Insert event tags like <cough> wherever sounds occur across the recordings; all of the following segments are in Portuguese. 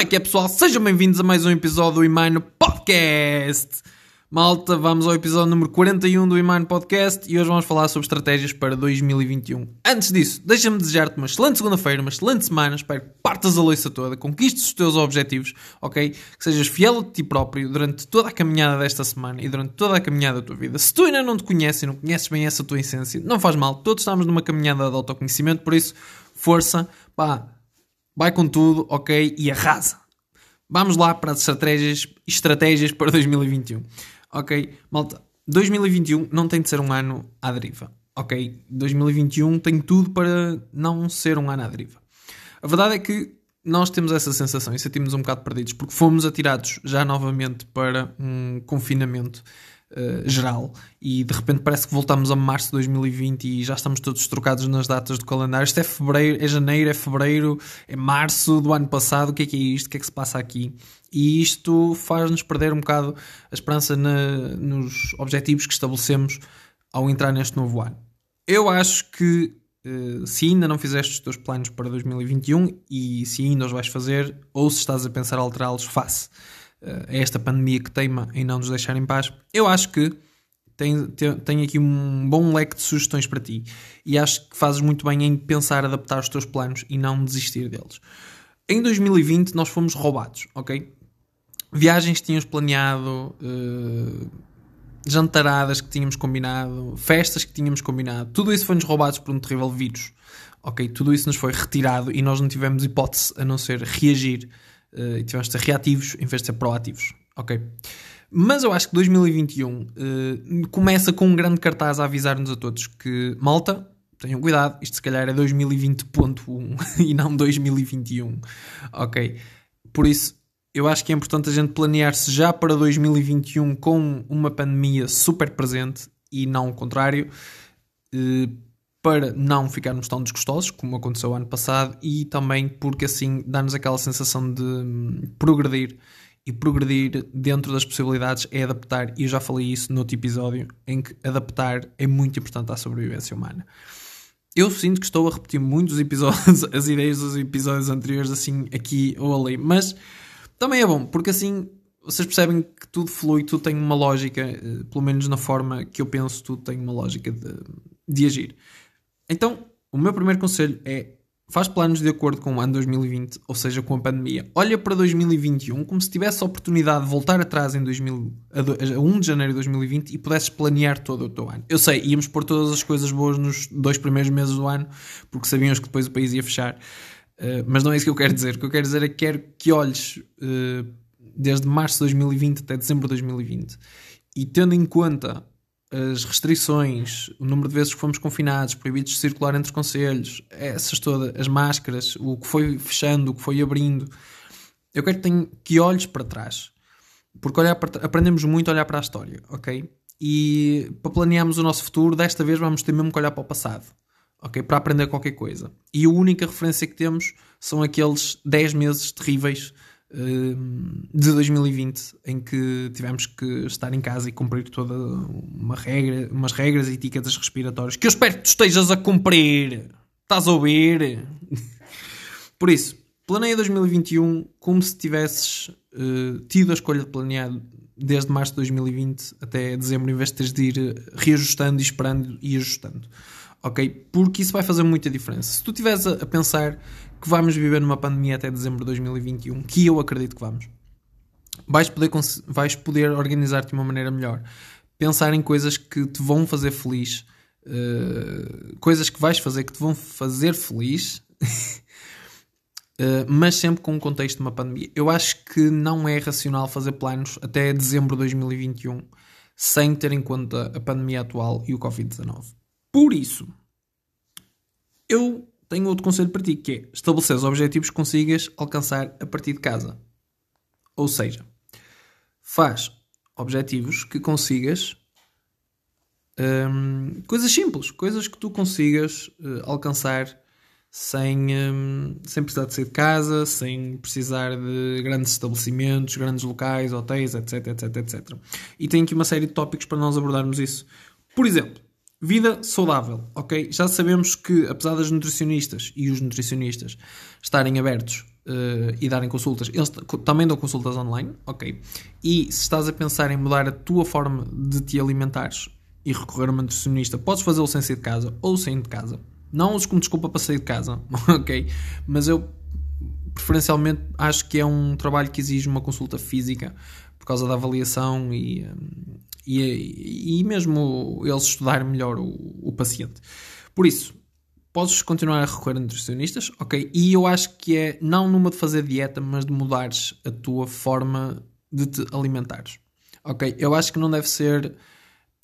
Como é que é, pessoal? Sejam bem-vindos a mais um episódio do Imano Podcast. Malta, vamos ao episódio número 41 do Imano Podcast e hoje vamos falar sobre estratégias para 2021. Antes disso, deixa-me desejar-te uma excelente segunda-feira, uma excelente semana. Espero que partas a loiça toda, conquistes os teus objetivos, ok? Que sejas fiel a ti próprio durante toda a caminhada desta semana e durante toda a caminhada da tua vida. Se tu ainda não te conheces e não conheces bem essa tua essência, não faz mal. Todos estamos numa caminhada de autoconhecimento, por isso, força, pá, vai com tudo, ok? E arrasa. Vamos lá para as estratégias, estratégias para <laughs> 2021. Ok, malta, 2021 não tem de ser um ano à deriva. Ok, 2021 tem tudo para não ser um ano à deriva. A verdade é que nós temos essa sensação e sentimos um bocado perdidos porque fomos atirados já novamente para um confinamento uh, geral e de repente parece que voltamos a março de 2020 e já estamos todos trocados nas datas do calendário. Isto é fevereiro, é janeiro, é fevereiro, é março do ano passado. O que é que é isto? O que é que se passa aqui? E isto faz-nos perder um bocado a esperança na, nos objetivos que estabelecemos ao entrar neste novo ano. Eu acho que uh, se ainda não fizeste os teus planos para 2021 e se ainda os vais fazer, ou se estás a pensar alterá-los, faça. Uh, é esta pandemia que teima em não nos deixar em paz. Eu acho que tenho, tenho aqui um bom leque de sugestões para ti e acho que fazes muito bem em pensar adaptar os teus planos e não desistir deles. Em 2020 nós fomos roubados, ok? viagens que tínhamos planeado, uh, jantaradas que tínhamos combinado, festas que tínhamos combinado, tudo isso foi-nos roubado por um terrível vírus. Ok, tudo isso nos foi retirado e nós não tivemos hipótese a não ser reagir uh, e tivemos de ser reativos em vez de ser proativos. Ok. Mas eu acho que 2021 uh, eh, começa com um grande cartaz a avisar-nos a todos que, malta, tenham cuidado, isto se calhar é 2020.1 <laughs> e não 2021. Ok. Por isso, eu acho que é importante a gente planear-se já para 2021 com uma pandemia super presente e não o contrário, eh, para não ficarmos tão desgostosos como aconteceu ano passado e também porque assim dá-nos aquela sensação de hum, progredir e progredir dentro das possibilidades é adaptar, e eu já falei isso no outro episódio, em que adaptar é muito importante à sobrevivência humana. Eu sinto que estou a repetir muitos episódios, <laughs> as ideias dos episódios anteriores, assim, aqui ou ali, mas também é bom, porque assim vocês percebem que tudo flui, tudo tem uma lógica, eh, pelo menos na forma que eu penso, tudo tem uma lógica de, de agir. Então, o meu primeiro conselho é faz planos de acordo com o ano 2020, ou seja, com a pandemia. Olha para 2021 como se tivesse a oportunidade de voltar atrás em 2000, a 1 de janeiro de 2020 e pudesses planear todo o teu ano. Eu sei, íamos pôr todas as coisas boas nos dois primeiros meses do ano, porque sabíamos que depois o país ia fechar. Eh, mas não é isso que eu quero dizer. O que eu quero dizer é que quero que olhes uh, desde março de 2020 até dezembro de 2020 e tendo em conta as restrições, o número de vezes que fomos confinados, proibidos de circular entre conselhos, essas todas, as máscaras, o que foi fechando, o que foi abrindo, eu quero que, tenha, que olhes para trás. Porque olhar para, aprendemos muito a olhar para a história, ok? E para planearmos o nosso futuro, desta vez vamos ter mesmo que olhar para o passado ok? Para aprender qualquer coisa. E a única referência que temos são aqueles 10 meses terríveis de 2020 em que tivemos que estar em casa e cumprir toda uma regra, umas regras e etiquetas respiratórias que eu espero que tu estejas a cumprir. Estás a ouvir? <laughs> Por isso, planeia 2021 como se tivesses uh, tido a escolha de planear desde março de 2020 até dezembro, em vez de teres de ir reajustando e esperando e ajustando ok? Porque isso vai fazer muita diferença. Se tu estiveres a, pensar que vamos viver numa pandemia até dezembro de 2021, que eu acredito que vamos, vais poder, vais poder organizar-te de uma maneira melhor. Pensar em coisas que te vão fazer feliz, uh, coisas que vais fazer que te vão fazer feliz, uh, <laughs> mas sempre com o contexto de uma pandemia. Eu acho que não é racional fazer planos até dezembro de 2021 sem ter em conta a pandemia atual e o Covid-19. Por isso, eu tenho outro conselho para ti, que é estabelecer os objetivos que consigas alcançar a partir de casa. Ou seja, faz objetivos que consigas hum, coisas simples, coisas que tu consigas uh, alcançar sem, hum, sem precisar de sair de casa, sem precisar de grandes estabelecimentos, grandes locais, hotéis, etc, etc, etc. E tenho aqui uma série de tópicos para nós abordarmos isso. Por exemplo, Vida saudável, ok? Já sabemos que, apesar das nutricionistas e os nutricionistas estarem abertos uh, e darem consultas. Eles também dão consultas online, ok? E se estás a pensar em mudar a tua forma de te alimentares e recorrer a uma nutricionista, podes fazê-lo sem sair de casa ou saindo de casa. Não uses como desculpa para sair de casa, <laughs> ok? Mas eu preferencialmente acho que é um trabalho que exige uma consulta física por causa da avaliação e, e, e mesmo eles estudar melhor o, o paciente. Por isso, podes continuar a recorrer a nutricionistas, ok? E eu acho que é não numa de fazer dieta, mas de mudares a tua forma de te alimentares, ok? Eu acho que não deve ser.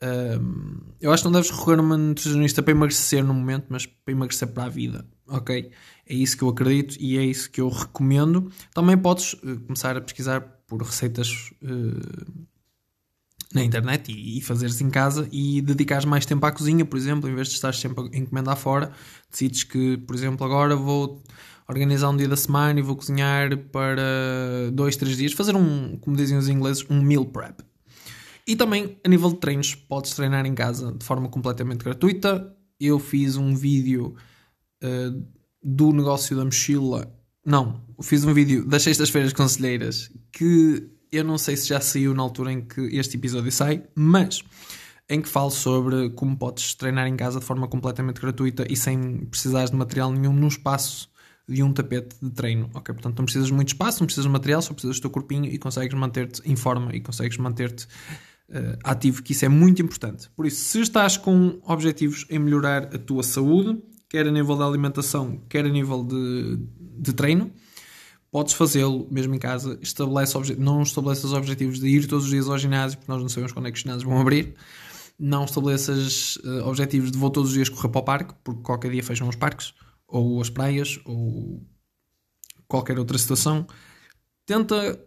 Um, eu acho que não deves recorrer a uma nutricionista para emagrecer no momento, mas para emagrecer para a vida, ok? É isso que eu acredito e é isso que eu recomendo. Também podes uh, começar a pesquisar por receitas. Uh, na internet e, e fazeres em casa e dedicares mais tempo à cozinha, por exemplo, em vez de estar sempre a encomendar fora, decides que, por exemplo, agora vou organizar um dia da semana e vou cozinhar para dois, três dias, fazer um, como dizem os ingleses, um meal prep. E também, a nível de treinos, podes treinar em casa de forma completamente gratuita. Eu fiz um vídeo uh, do negócio da mochila. Não, fiz um vídeo das sextas-feiras conselheiras que eu não sei se já saiu na altura em que este episódio sai, mas em que falo sobre como podes treinar em casa de forma completamente gratuita e sem precisares de material nenhum num espaço de um tapete de treino, ok? Portanto, não precisas de muito espaço, não precisas de material, só precisas do teu corpinho e consegues manter-te em forma e consegues manter-te uh, ativo, que isso é muito importante. Por isso, se estás com objetivos em melhorar a tua saúde, quer a nível da alimentação, quer a nível de, de treino, podes fazê-lo mesmo em casa. Estabelece não estabeleças objetivos de ir todos os dias ao ginásio, porque nós não sabemos quando é que os ginásios vão abrir. Não estabeleças uh, objetivos de vou todos os dias correr para o parque, porque qualquer dia fecham os parques, ou as praias, ou qualquer outra situação. Tenta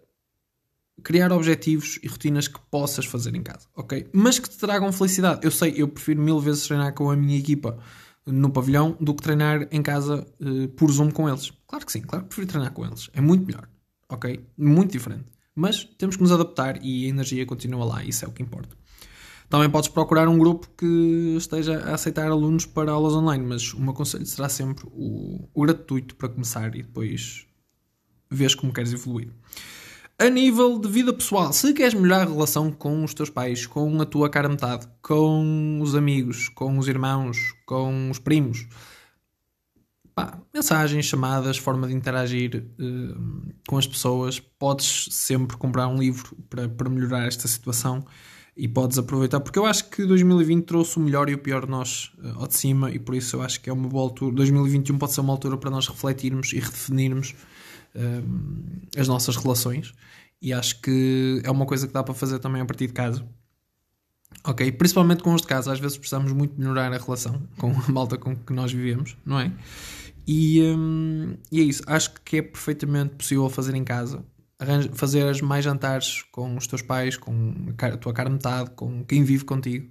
criar objetivos e rotinas que possas fazer em casa, ok? Mas que te tragam felicidade. Eu sei, eu prefiro mil vezes treinar com a minha equipa no pavilhão do que treinar em casa uh, por Zoom com eles. Claro que sim, claro que prefiro treinar com eles. É muito melhor, ok? Muito diferente. Mas temos que nos adaptar e a energia continua lá, isso é o que importa. Também podes procurar um grupo que esteja a aceitar alunos para aulas online, mas o meu conselho será sempre o, o gratuito para começar e depois vês como queres evoluir. A nível de vida pessoal, se queres melhorar a relação com os teus pais, com a tua cara metade, com os amigos, com os irmãos, com os primos, pá, mensagens, chamadas, forma de interagir uh, com as pessoas, podes sempre comprar um livro para, para melhorar esta situação e podes aproveitar, porque eu acho que 2020 trouxe o melhor e o pior de nós uh, ao de cima e por isso eu acho que é uma boa altura. 2021 pode ser uma altura para nós refletirmos e redefinirmos as nossas relações e acho que é uma coisa que dá para fazer também a partir de casa. Ok? Principalmente com os de casa, às vezes precisamos muito melhorar a relação com a malta com que nós vivemos, não é? E, um, e é isso, acho que é perfeitamente possível fazer em casa. fazer mais jantares com os teus pais, com a tua cara metade, com quem vive contigo.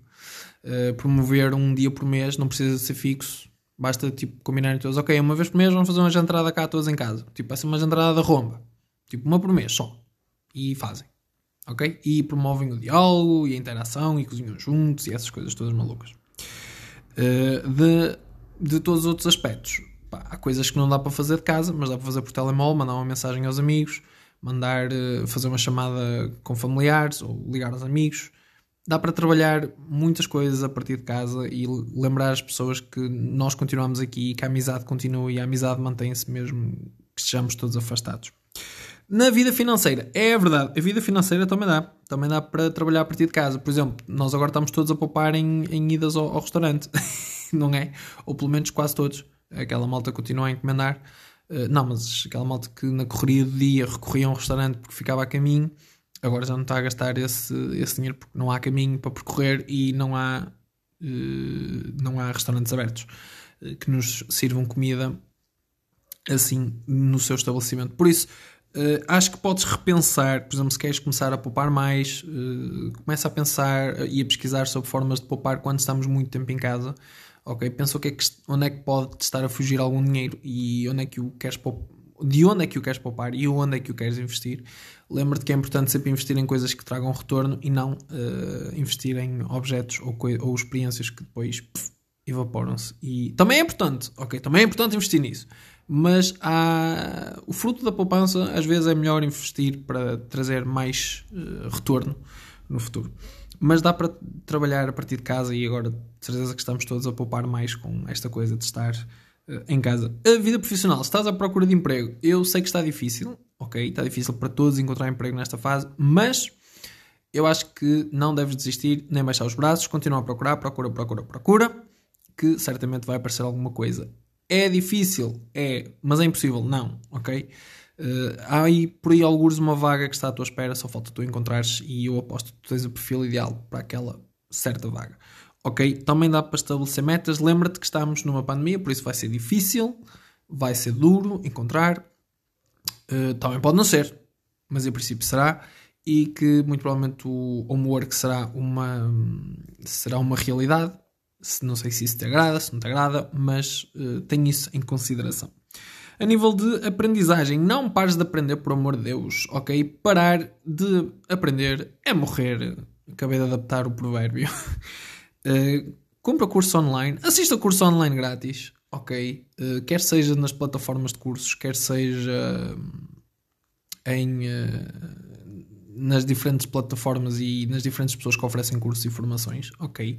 Uh, promover um dia por mês, não precisa ser fixo, Basta tipo combinarem todos, ok, uma vez por mês vamos fazer uma jantarada cá todos em casa. Tipo, ser uma jantarada da romba. Tipo, uma por mês só. E fazem. Ok? E promovem o diálogo e a interação e cozinham juntos e essas coisas todas malucas. Uh, de, de todos os outros aspectos. Pá, há coisas que não dá para fazer de casa, mas dá para fazer por telemóvel, mandar uma mensagem aos amigos, mandar uh, fazer uma chamada com familiares ou ligar aos amigos dá para trabalhar muitas coisas a partir de casa e lembrar as pessoas que nós continuamos aqui, que a amizade continua e a amizade mantém-se mesmo que estejamos todos afastados. Na vida financeira, é verdade, a vida financeira também dá. Também dá para trabalhar a partir de casa. Por exemplo, nós agora estamos todos a poupar em, em idas ao, ao restaurante, <laughs> não é? Ou pelo menos quase todos. Aquela malta continua a encomendar. Uh, não, mas aquela malta que na correria do dia recorria a um restaurante porque ficava a caminho agora já não está a gastar esse, esse dinheiro porque não há caminho para percorrer e não há, uh, não há restaurantes abertos uh, que nos sirvam comida assim no seu estabelecimento. Por isso, uh, acho que podes repensar, por exemplo, se queres começar a poupar mais, começa a pensar e a pesquisar sobre formas de poupar quando estamos muito tempo em casa. Ok, pensa o que é que, onde é que pode estar a fugir algum dinheiro e onde é que o queres poupar de onde é que o queres poupar e onde é que o queres investir. Lembra-te que é importante sempre investir em coisas que tragam retorno e não uh, investir em objetos ou, ou experiências que depois evaporam-se. E também é importante, ok? Também é importante investir nisso. Mas há... o fruto da poupança, às vezes, é melhor investir para trazer mais uh, retorno no futuro. Mas dá para trabalhar a partir de casa e agora, de certeza que estamos todos a poupar mais com esta coisa de estar em casa. A vida profissional, se estás à procura de emprego, eu sei que está difícil, ok? Está difícil para todos encontrar emprego nesta fase, mas eu acho que não deves desistir nem baixar os braços, continua a procurar, procura, procura, procura, que certamente vai aparecer alguma coisa. É difícil, é, mas é impossível, não, ok? Uh, há aí por aí alguns uma vaga que está à tua espera, só falta tu encontrares e eu aposto que tu tens o perfil ideal para aquela certa vaga. Ok? Também dá para estabelecer metas. Lembra-te que estamos numa pandemia, por isso vai ser difícil, vai ser duro encontrar. Uh, também pode não ser, mas em princípio será e que muito provavelmente o homework será uma, será uma realidade. Não sei se isso te agrada, se não te agrada, mas uh, isso em consideração. A nível de aprendizagem, não pares de aprender, por amor de Deus, ok? Parar de aprender é morrer. Acabei de adaptar o provérbio. <laughs> uh, compra curso online, assista curso online grátis, ok? Uh, quer seja nas plataformas de cursos, quer seja em. Uh, nas diferentes plataformas e nas diferentes pessoas que oferecem cursos e formações, ok.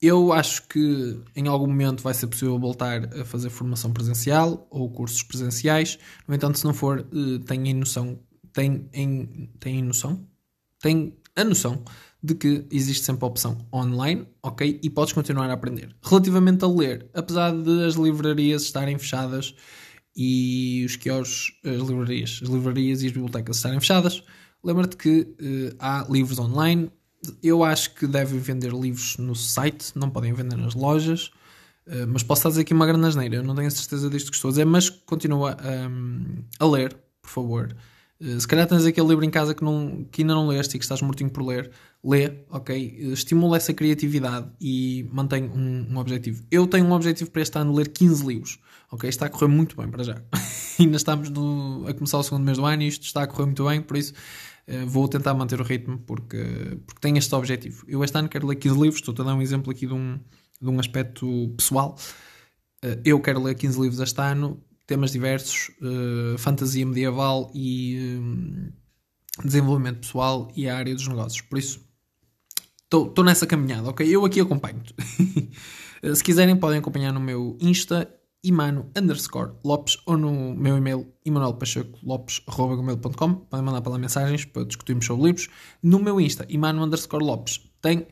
Eu acho que em algum momento vai ser possível voltar a fazer formação presencial ou cursos presenciais. No entanto, se não for, eh, tenham noção, tem tem noção, tem a noção de que existe sempre a opção online, ok? E podes continuar a aprender. Relativamente a ler, apesar de as livrarias estarem fechadas e os quiosques, as livrarias, as livrarias e as bibliotecas estarem fechadas, Lembra-te que uh, há livros online. Eu acho que devem vender livros no site, não podem vender nas lojas. Uh, mas posso estar a dizer aqui uma grande asneira. Eu não tenho certeza disto que estou a dizer, mas continua um, a ler, por favor. Uh, se calhar tens aquele livro em casa que, não, que ainda não leste e que estás mortinho por ler, lê, ok? Estimula essa criatividade e mantém um, um, objetivo. Eu tenho um objetivo para este ano ler 15 livros, ok? Está a correr muito bem para já. <laughs> ainda estamos no, a começar o segundo mês do ano e isto está a correr muito bem, por isso eh, vou tentar manter o ritmo porque, porque tenho este objetivo. Eu este ano quero ler 15 livros, estou a dar um exemplo aqui de um, de um aspecto pessoal. Uh, eu quero ler 15 livros este ano, temas diversos, uh, fantasia medieval e desenvolvimento pessoal e a área dos negócios. Por isso, estou nessa caminhada, ok? Eu aqui acompanho-te. <laughs> Se quiserem, podem acompanhar no meu Insta imano underscore Lopes ou no meu e-mail emanuelpachecolopes.com podem mandar para lá mensagens para discutirmos sobre livros no meu Insta imano underscore Lopes tem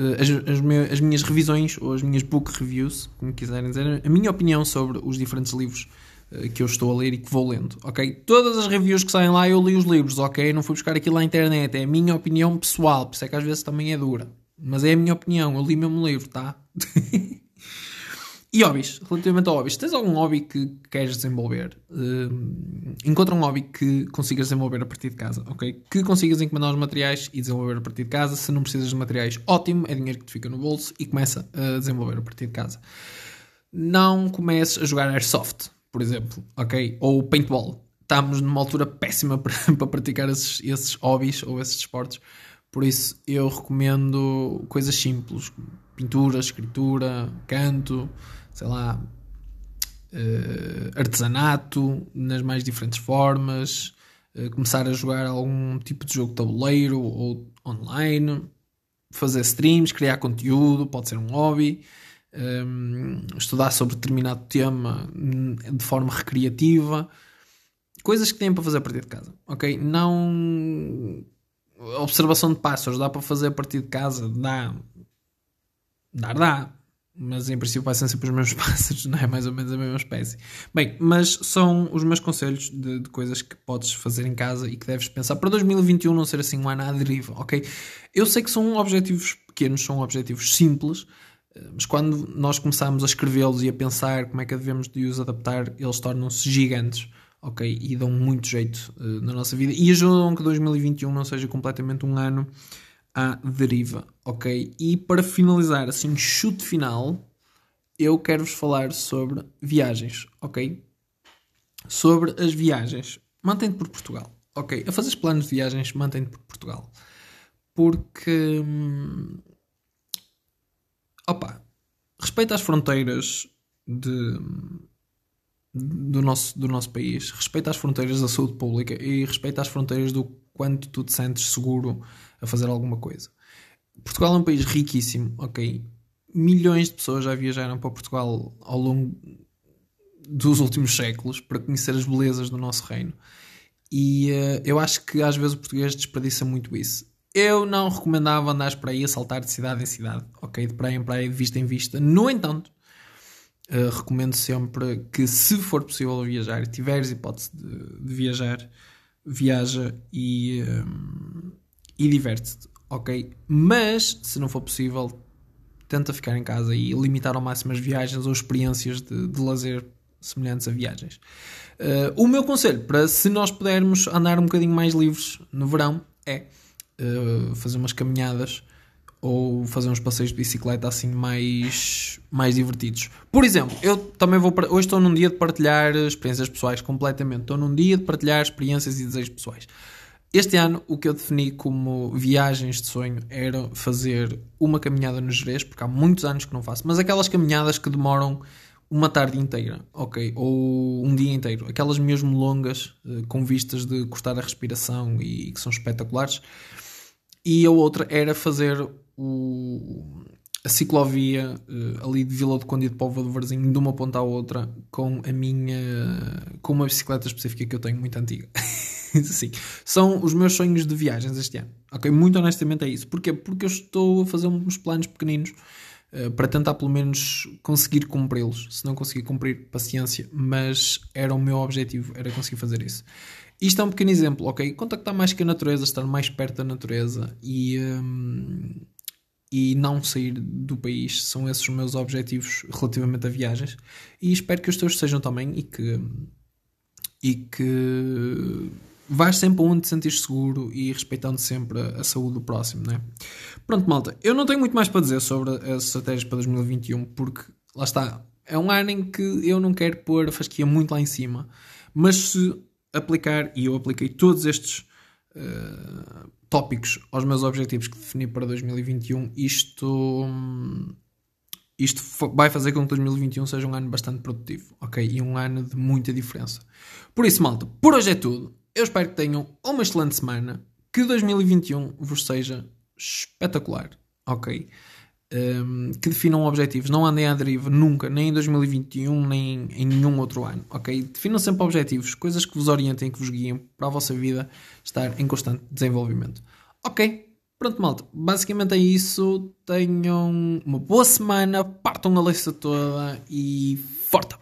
uh, as, as, as, minhas revisões ou as minhas book reviews como quiserem dizer, a minha opinião sobre os diferentes livros uh, que eu estou a ler e que vou lendo, ok? Todas as reviews que saem lá eu li os livros, ok? Não fui buscar aquilo na internet, é a minha opinião pessoal, por isso é que às vezes também é dura mas é a minha opinião, eu li mesmo o livro, tá? <laughs> E hobbies, relativamente a hobbies, tens algum hobby que queres desenvolver? Uh, encontra um hobby que consigas desenvolver a partir de casa, ok? Que consigas encomendar os materiais e desenvolver a partir de casa. Se não precisas de materiais, ótimo, é dinheiro que te fica no bolso e começa a desenvolver a partir de casa. Não comeces a jogar Airsoft, por exemplo, ok? Ou Paintball. Estamos numa altura péssima para, <laughs> para praticar esses, esses hobbies ou esses esportes. Por isso, eu recomendo coisas simples: pintura, escritura, canto sei lá, uh, artesanato nas mais diferentes formas, uh, começar a jogar algum tipo de jogo tabuleiro ou online, fazer streams, criar conteúdo, pode ser um hobby. Um, eh, estudar sobre determinado tema hum, de forma recreativa, coisas que têm para fazer a partir de casa, ok? Não observação de pássaros dá para fazer a partir de casa, dá, dá, mas em princípio ser sempre os mesmos <laughs> pássaros, não é? Mais ou menos a mesma espécie. Bem, mas são os meus conselhos de, de, coisas que podes fazer em casa e que deves pensar para 2021 não ser assim um ano à deriva, ok? Eu sei que são objetivos pequenos, são objetivos simples, eh, mas quando nós começamos a escrevê-los e a pensar como é que devemos de os adaptar, eles tornam-se gigantes, ok? E dão muito jeito uh, na nossa vida e ajudam que 2021 não seja completamente um ano à deriva, ok? E para finalizar, assim, chute final, eu quero-vos falar sobre viagens, ok? Sobre as viagens. Mantém-te por Portugal, ok? A fazer planos de viagens, mantém-te por Portugal. Porque. Hum, opa, respeita as fronteiras de, do, nosso, do nosso país, respeita as fronteiras da saúde pública e respeita as fronteiras do quanto tu te sentes seguro a fazer alguma coisa. Portugal é um país riquíssimo, ok? Milhões de pessoas já viajaram para Portugal ao longo dos últimos séculos para conhecer as belezas do nosso reino. E uh, eu acho que às vezes o português desperdiça muito isso. Eu não recomendava andar para aí a saltar de cidade em cidade, ok? De praia em praia, de vista em vista. No entanto, uh, recomendo sempre que, se for possível viajar, tiveres hipótese de, de viajar, viaja e, um, e diverte-te, ok? Mas, se não for possível, tenta ficar em casa e limitar ao máximo as viagens ou experiências de, de lazer semelhantes a viagens. Uh, o meu conselho para se nós pudermos andar um bocadinho mais livres no verão é uh, fazer umas caminhadas ou fazer uns passeios de bicicleta assim mais, mais divertidos. Por exemplo, eu também vou hoje estou num dia de partilhar experiências pessoais completamente. Estou num dia de partilhar experiências e desejos pessoais. Este ano, o que eu defini como viagens de sonho era fazer uma caminhada no Jerez, porque há muitos anos que não faço, mas aquelas caminhadas que demoram uma tarde inteira, ok? Ou um dia inteiro. Aquelas mesmo longas, eh, com vistas de cortar a respiração e que são espetaculares. E a outra era fazer o, a ciclovia uh, ali de Vila do Conde de Póvoa do Varzinho de uma ponta à outra com a minha com uma bicicleta específica que eu tenho muito antiga <laughs> <laughs> assim, são os meus sonhos de viagens este ano ok, muito honestamente é isso, porquê? porque eu estou a fazer uns planos pequeninos uh, para tentar pelo menos conseguir cumpri-los se não conseguir cumprir, paciência mas era o meu objetivo, era conseguir fazer isso isto é um pequeno exemplo, ok? Contactar mais com a natureza, estar mais perto da natureza e, um, e não sair do país. São esses os meus objetivos relativamente a viagens. E espero que os teus sejam também e que, e que vais sempre onde te sentires seguro e respeitando sempre a, a, saúde do próximo, né? Pronto, malta. Eu não tenho muito mais para dizer sobre as estratégias para 2021 porque, lá está, é um ano em que eu não quero pôr a fasquia muito lá em cima. Mas se aplicar, e eu apliquei todos estes uh, tópicos aos meus objetivos que defini para 2021, isto, isto vai fazer com que 2021 seja um ano bastante produtivo, ok? E um ano de muita diferença. Por isso, malta, por hoje é tudo. Eu espero que tenham uma excelente semana, que 2021 vos seja espetacular, ok? um, que definam objetivos. Não andem à deriva nunca, nem em 2021, nem em nenhum outro ano, ok? Definam sempre objetivos, coisas que vos orientem, que vos guiem para a vossa vida estar em constante desenvolvimento. Ok, pronto, malta. Basicamente é isso. Tenham uma boa semana, partam a lista toda e forte!